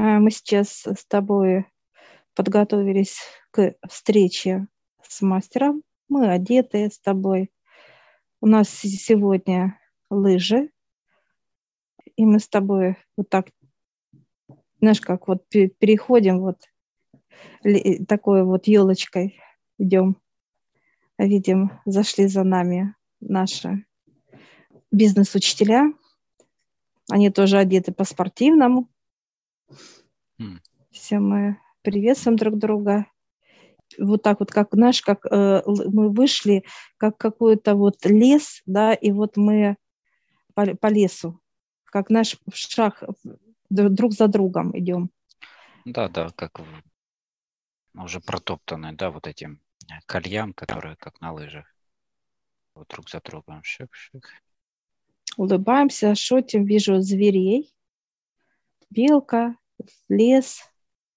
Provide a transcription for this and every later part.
А, мы сейчас с тобой подготовились к встрече с мастером. Мы одеты с тобой. У нас сегодня лыжи. И мы с тобой вот так, знаешь, как вот переходим вот такой вот елочкой идем. Видим, зашли за нами наши бизнес-учителя. Они тоже одеты по-спортивному. Mm. Все мы приветствуем друг друга. Вот так вот, как, знаешь, как э, мы вышли, как какой-то вот лес, да, и вот мы по, по лесу, как наш шаг друг за другом идем. Да, да, как уже протоптанный, да, вот этим кольям, которые как на лыжах. Вот друг за другом. Шик-шик улыбаемся, шутим, вижу зверей, белка, лес,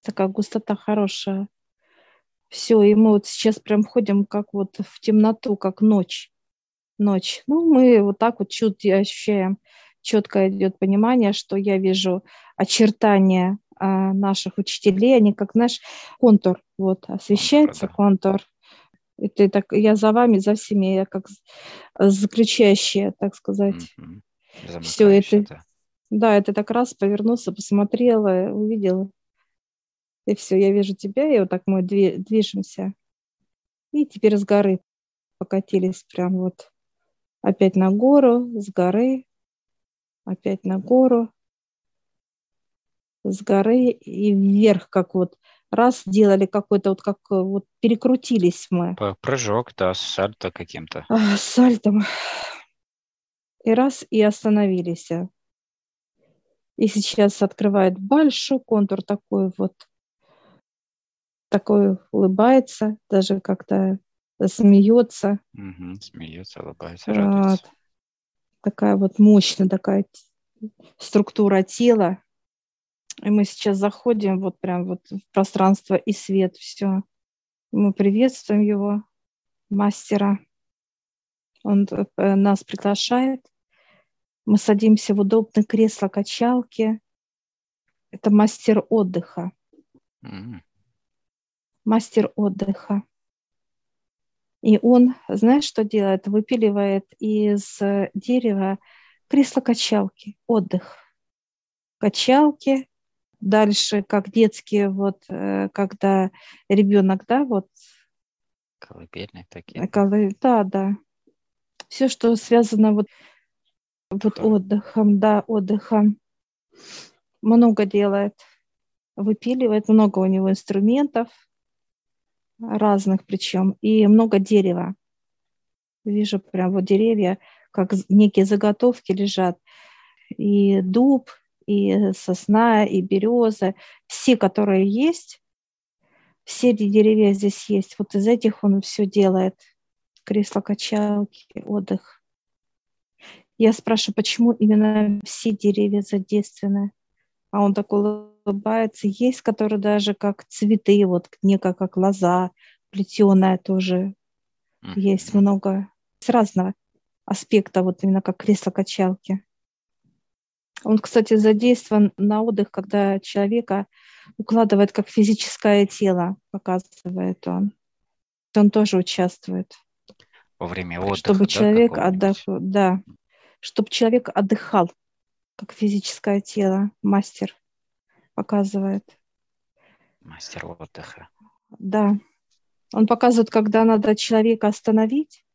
такая густота хорошая. Все, и мы вот сейчас прям ходим как вот в темноту, как ночь. Ночь. Ну, мы вот так вот чуть ощущаем, четко идет понимание, что я вижу очертания а, наших учителей, они как наш контур, вот, освещается контур. Это так, я за вами, за всеми, я как заключающая, так сказать. Mm-hmm. Все это. Да, это так раз повернулся, посмотрела, увидела. И все, я вижу тебя, и вот так мы движемся. И теперь с горы покатились прям вот опять на гору, с горы, опять на гору, с горы и вверх, как вот раз делали какой-то вот как вот перекрутились мы. Прыжок, да, с сальто каким-то. А, с сальтом. И раз, и остановились. И сейчас открывает большой контур такой вот, такой улыбается, даже как-то смеется. Угу, смеется, улыбается, радуется. Такая вот мощная такая структура тела. И мы сейчас заходим вот прям вот в пространство и свет, все. Мы приветствуем его, мастера. Он э, нас приглашает. Мы садимся в удобное кресло-качалки. Это мастер отдыха. Mm-hmm. Мастер отдыха. И он, знаешь, что делает? Выпиливает из дерева кресло-качалки, отдых. Качалки, дальше, как детские, вот, э, когда ребенок, да, вот. Колыбельные такие. Колы... Да, да. Все, что связано вот, вот отдыхом, да, отдыхом. Много делает, выпиливает, много у него инструментов, разных причем, и много дерева. Вижу прям вот деревья, как некие заготовки лежат. И дуб, и сосна, и береза, все, которые есть, все деревья здесь есть. Вот из этих он все делает. Кресло-качалки, отдых. Я спрашиваю, почему именно все деревья задействованы? А он так улыбается. Есть, которые даже как цветы, вот некая как лоза, плетеная тоже. Есть много с разного аспекта, вот именно как кресло-качалки. Он, кстати, задействован на отдых, когда человека укладывает как физическое тело, показывает он. Он тоже участвует. Во время отдыха, Чтобы да, человек отдохнул, да. Чтобы человек отдыхал, как физическое тело, мастер показывает. Мастер отдыха. Да. Он показывает, когда надо человека остановить,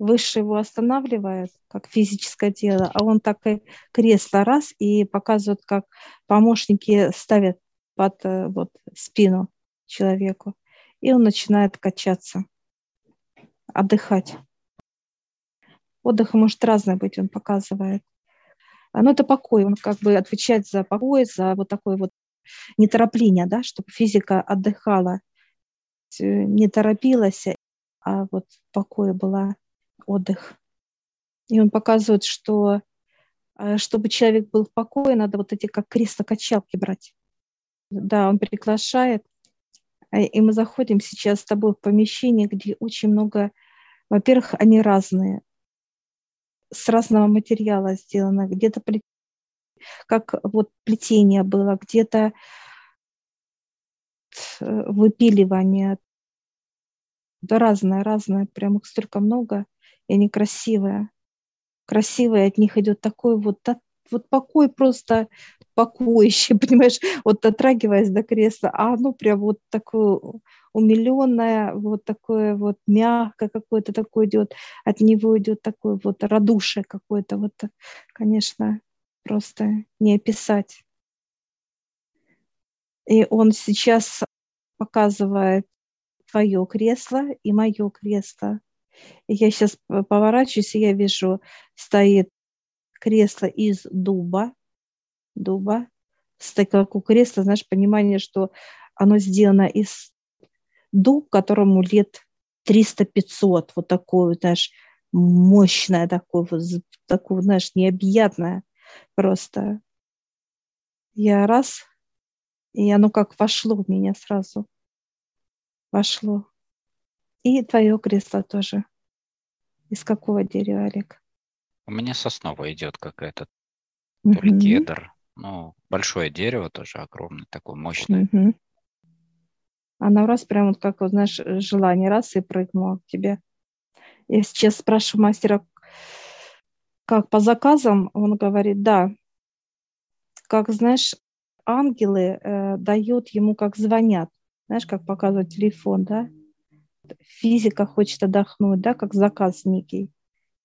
выше его останавливает, как физическое тело, а он так и кресло раз и показывает, как помощники ставят под э, вот, спину человеку. И он начинает качаться, отдыхать. Отдых может разный быть, он показывает. Но ну, это покой, он как бы отвечает за покой, за вот такое вот неторопление, да, чтобы физика отдыхала, не торопилась, а вот в покое была отдых. И он показывает, что э, чтобы человек был в покое, надо вот эти как кресло-качалки брать. Да, он приглашает. А, и мы заходим сейчас с тобой в помещение, где очень много, во-первых, они разные, с разного материала сделано, где-то как вот плетение было, где-то э, выпиливание. Да разное, разное, прям их столько много, и они красивые. Красивые, от них идет такой вот, вот покой просто покоище, понимаешь, вот дотрагиваясь до кресла, а оно прям вот такое умиленное, вот такое вот мягкое какое-то такое идет, от него идет такое вот радушие какое-то, вот, конечно, просто не описать. И он сейчас показывает твое кресло и мое кресло. И я сейчас поворачиваюсь, и я вижу, стоит кресло из дуба, дуба, как у кресла, знаешь, понимание, что оно сделано из дуб, которому лет 300-500, вот такое, знаешь, мощное такое, вот, такое, знаешь, необъятное просто. Я раз, и оно как вошло в меня сразу. Вошло. И твое кресло тоже. Из какого дерева, Олег? У меня сосновая идет какая-то, то ли кедр, ну, большое дерево тоже огромное, такое мощное. Угу. Она раз прям вот как, вот, знаешь, желание раз и прыгнула к тебе. Я сейчас спрашиваю мастера, как по заказам, он говорит, да. Как, знаешь, ангелы э, дают ему, как звонят. Знаешь, как показывает телефон, да? Физика хочет отдохнуть, да, как заказ некий.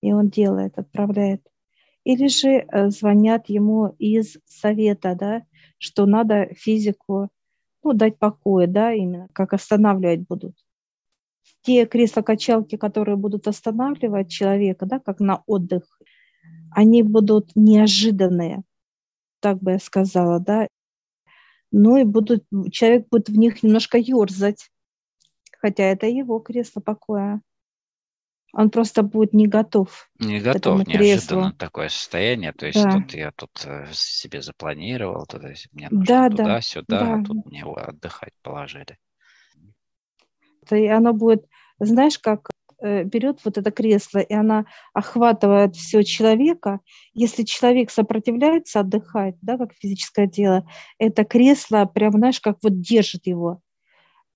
И он делает, отправляет. Или же э, звонят ему из совета, да, что надо физику ну, дать покоя, да, именно, как останавливать будут. Те кресла-качалки, которые будут останавливать человека, да, как на отдых, они будут неожиданные, так бы я сказала, да, ну и будут, человек будет в них немножко ерзать, хотя это его кресло покоя он просто будет не готов. Не готов, неожиданно такое состояние. То есть да. тут я тут э, себе запланировал, туда, мне нужно да, туда-сюда, да, а тут мне отдыхать положили. И оно будет, знаешь, как э, берет вот это кресло, и она охватывает все человека. Если человек сопротивляется отдыхать, да, как физическое тело, это кресло прям, знаешь, как вот держит его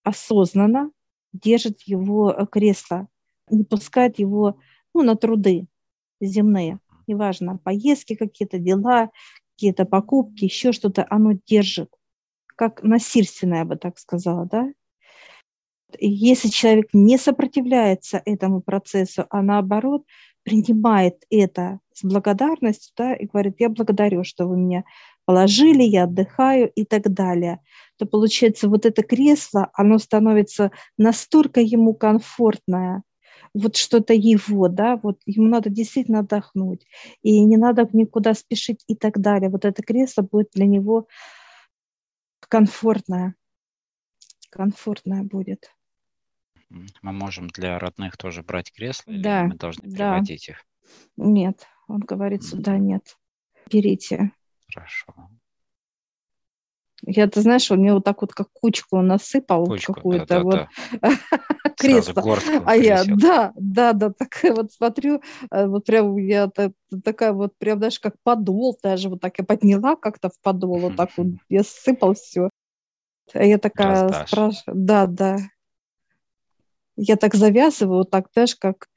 осознанно, держит его э, кресло не пускать его ну, на труды земные. Неважно, поездки какие-то, дела, какие-то покупки, еще что-то, оно держит. Как насильственное, я бы так сказала, да? И если человек не сопротивляется этому процессу, а наоборот принимает это с благодарностью, да, и говорит, я благодарю, что вы меня положили, я отдыхаю и так далее, то получается вот это кресло, оно становится настолько ему комфортное, вот что-то его, да, вот ему надо действительно отдохнуть, и не надо никуда спешить и так далее. Вот это кресло будет для него комфортное, комфортное будет. Мы можем для родных тоже брать кресло, да, или мы должны да. приводить их? Нет, он говорит, сюда нет. Берите. Хорошо. Я, ты знаешь, он мне вот так вот как кучку насыпал кучку, какую-то да, вот да. кресло. А я, да, да, да, такая вот смотрю, э, вот прям я такая вот прям даже как подол даже вот так я подняла как-то в подол, вот так вот я сыпал все. А я такая спрашиваю, да, да. Я так завязываю, вот так, знаешь, как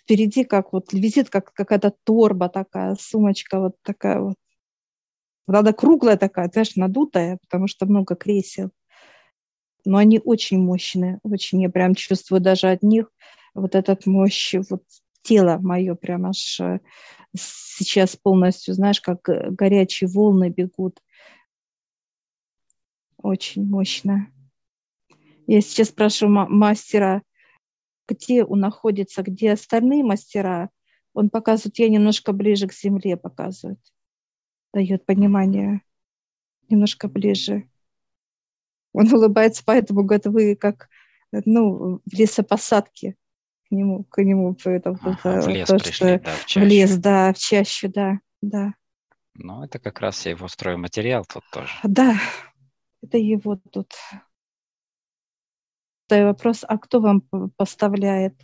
впереди, как вот висит как какая-то торба такая, сумочка вот такая вот. Правда, круглая такая, знаешь, надутая, потому что много кресел. Но они очень мощные, очень. Я прям чувствую даже от них вот этот мощь, вот тело мое прям аж э, сейчас полностью, знаешь, как горячие волны бегут. Очень мощно. Я сейчас спрашиваю мастера, где он находится, где остальные мастера. Он показывает, я немножко ближе к земле показывает дает понимание немножко ближе. Он улыбается, поэтому говорит, вы как ну, в лесопосадке к нему, к нему это, ага, в лес то, пришли, да, в, в лес, да, в чащу, да, да. Ну, это как раз его стройматериал тут тоже. Да, это его тут. Да, вопрос, а кто вам поставляет?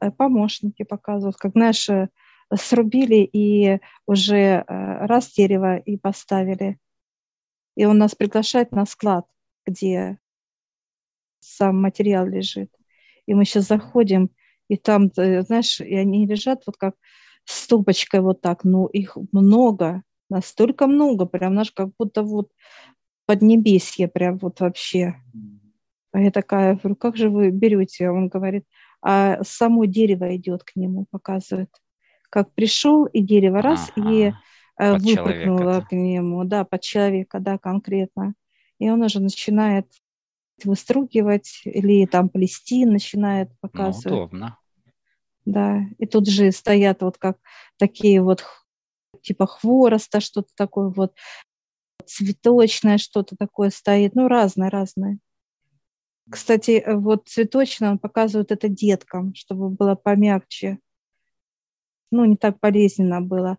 Э, помощники показывают, как, знаешь, срубили и уже э, раз дерево и поставили. И он нас приглашает на склад, где сам материал лежит. И мы сейчас заходим, и там, знаешь, и они лежат вот как стопочкой вот так, ну их много, настолько много, прям, знаешь, как будто вот поднебесье прям вот вообще. А я такая, говорю, как же вы берете? Он говорит, а само дерево идет к нему, показывает. Как пришел, и дерево раз, ага, и э, выпрыгнуло к нему, да, под человека, да, конкретно. И он уже начинает выстругивать или там плести начинает ну, показывать. Ну, удобно. Да, и тут же стоят вот как такие вот типа хвороста, что-то такое вот цветочное, что-то такое стоит, ну разное, разное. Кстати, э, вот цветочное он показывает это деткам, чтобы было помягче, ну не так болезненно было.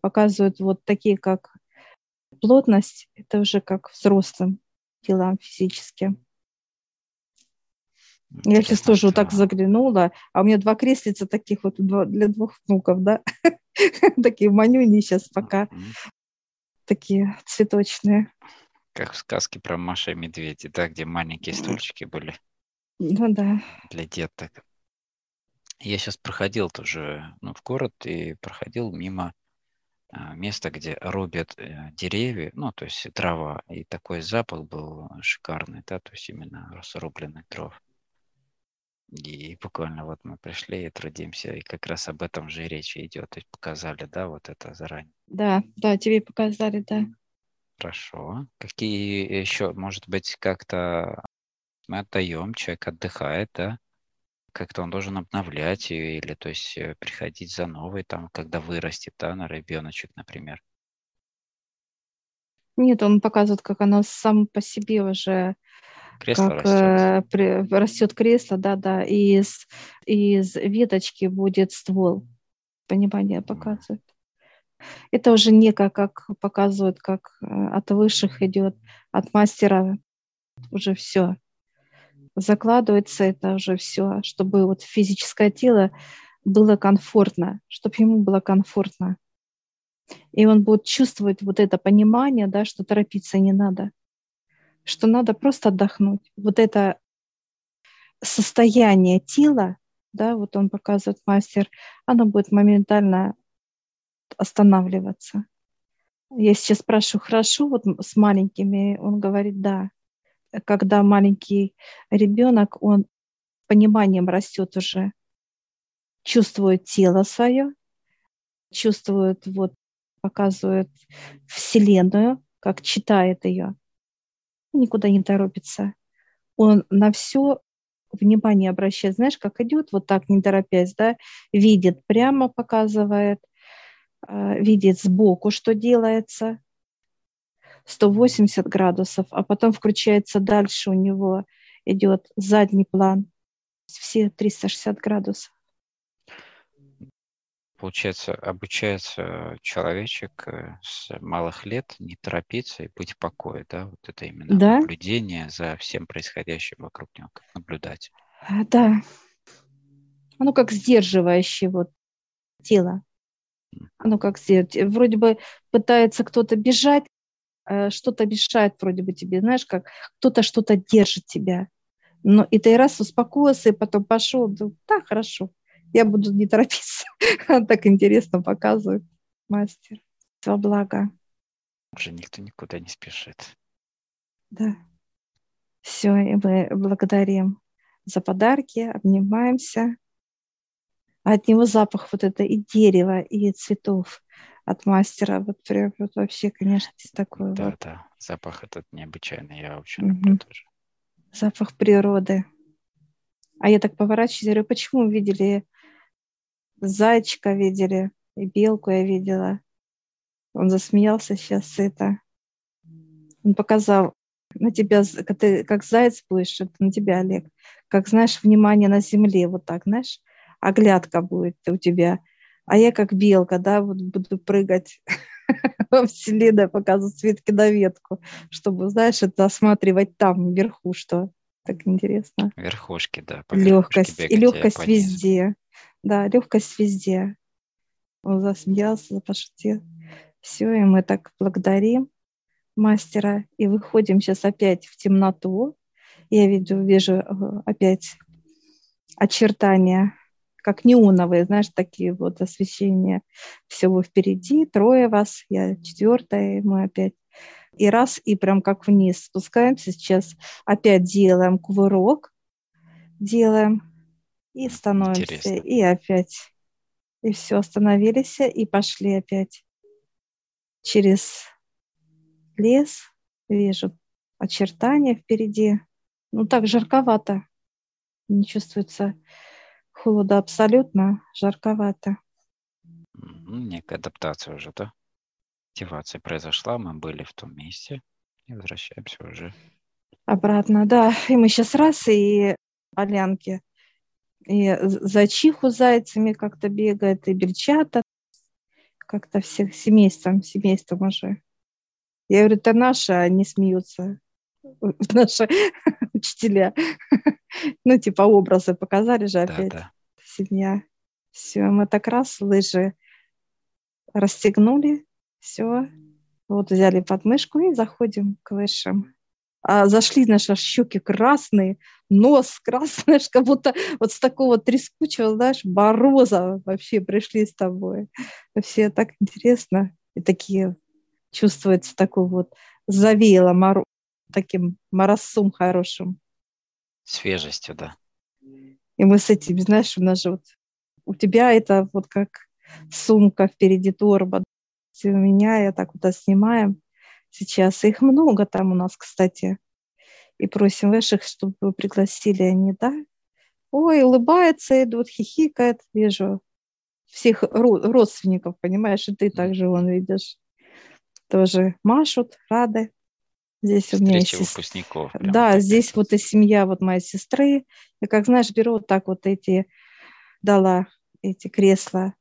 Показывают вот такие, как плотность, это уже как взрослым делам физически. Я сейчас тоже вот так заглянула, а у меня два креслица таких вот для двух внуков, да, такие манюни сейчас пока, такие цветочные. Как в сказке про Маша и Медведя, да, где маленькие стульчики были. Ну да. Для деток. Я сейчас проходил тоже ну, в город и проходил мимо а, места, где рубят э, деревья, ну, то есть трава, и такой запах был шикарный, да, то есть именно срубленных дров. И буквально вот мы пришли и трудимся, и как раз об этом же речь идет. То есть показали, да, вот это заранее. Да, да, тебе показали, да. Хорошо. Какие еще, может быть, как-то мы отдаем, человек отдыхает, да? Как-то он должен обновлять ее или, то есть, э, приходить за новой, там, когда вырастет, да, на ребеночек, например. Нет, он показывает, как оно сам по себе уже Кресло как растет. Э, растет кресло, да, да, и из, из веточки будет ствол. Понимание показывает. Это уже не как, как показывают, как э, от высших идет, от мастера уже все. Закладывается это уже все, чтобы вот физическое тело было комфортно, чтобы ему было комфортно. И он будет чувствовать вот это понимание, да, что торопиться не надо что надо просто отдохнуть. Вот это состояние тела, да, вот он показывает мастер, оно будет моментально останавливаться. Я сейчас спрашиваю, хорошо, вот с маленькими, он говорит, да. Когда маленький ребенок, он пониманием растет уже, чувствует тело свое, чувствует, вот, показывает Вселенную, как читает ее никуда не торопится. Он на все внимание обращает, знаешь, как идет, вот так, не торопясь, да, видит, прямо показывает, а, видит сбоку, что делается, 180 градусов, а потом включается дальше у него идет задний план, все 360 градусов получается, обучается человечек э, с малых лет не торопиться и быть в покое, да? Вот это именно да? наблюдение за всем происходящим вокруг него, как наблюдать. А, да. Оно как сдерживающее вот тело. Оно как сдерживает. Вроде бы пытается кто-то бежать, что-то мешает вроде бы тебе, знаешь, как кто-то что-то держит тебя. Но и ты раз успокоился, и потом пошел, да, хорошо я буду не торопиться. так интересно показывает мастер. Во благо. Уже никто никуда не спешит. Да. Все, и мы благодарим за подарки, обнимаемся. А от него запах вот это и дерева, и цветов от мастера. Вот прям вот вообще, конечно, такой да, вот. Да, запах этот необычайный, я очень угу. люблю тоже. Запах природы. А я так поворачиваюсь, говорю, почему видели зайчика видели, и белку я видела. Он засмеялся сейчас это. Он показал на тебя, как ты как заяц будешь, это на тебя, Олег. Как, знаешь, внимание на земле, вот так, знаешь, оглядка будет у тебя. А я как белка, да, вот буду прыгать во вселенной, показывать с ветки на ветку, чтобы, знаешь, это осматривать там, вверху, что так интересно. Верхушки, да. Легкость. И легкость везде. Да, легкость везде. Он засмеялся, пошутил. Все, и мы так благодарим мастера и выходим сейчас опять в темноту. Я вижу, вижу э, опять очертания, как неоновые, знаешь, такие вот освещения всего впереди. Трое вас, я четвертая, мы опять. И раз, и прям как вниз спускаемся. Сейчас опять делаем кувырок, делаем и становимся. Интересно. И опять. И все, остановились и пошли опять через лес. Вижу очертания впереди. Ну, так жарковато. Не чувствуется холода абсолютно, жарковато. Некая адаптация уже, да? Активация произошла, мы были в том месте и возвращаемся уже. Обратно, да. И мы сейчас раз, и полянки, и зачиху зайцами как-то бегает, и бельчата, как-то всех семейством, семейством уже. Я говорю, это наши, а они смеются. Наши учителя. Ну, типа образы показали же опять. Да, да. Семья. Все, мы так раз лыжи расстегнули, все. Вот взяли подмышку и заходим к высшим. А зашли наши щеки красные, нос красный, как будто вот с такого трескучего, знаешь, бороза вообще пришли с тобой. Вообще так интересно. И такие чувствуется такой вот завеяло мор... таким моросом хорошим. Свежестью, да. И мы с этим, знаешь, у нас же вот у тебя это вот как сумка впереди торба. У меня я так вот снимаем сейчас. Их много там у нас, кстати. И просим ваших, чтобы вы пригласили они, да? Ой, улыбается, идут, хихикает, вижу всех родственников, понимаешь, и ты также вон видишь. Тоже машут, рады. Здесь у меня есть выпускников. Да, здесь вот и семья вот моей сестры. Я, как знаешь, беру вот так вот эти, дала эти кресла,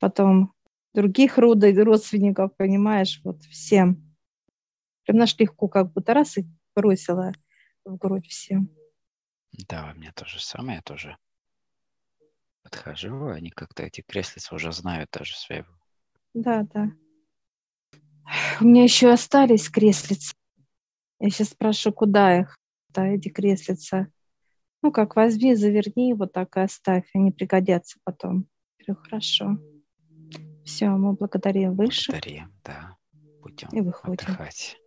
потом других родственников, понимаешь, вот всем. Прям наш легко как будто раз и бросила в грудь всем. Да, у меня то же самое, я тоже подхожу, они как-то эти креслицы уже знают даже своего. Да, да. У меня еще остались креслицы. Я сейчас спрошу, куда их, да, эти креслица. Ну, как возьми, заверни, вот так и оставь, они пригодятся потом. Я говорю, хорошо. Все, мы благодарим выше. Благодарим, да. Будем и выходим. отдыхать.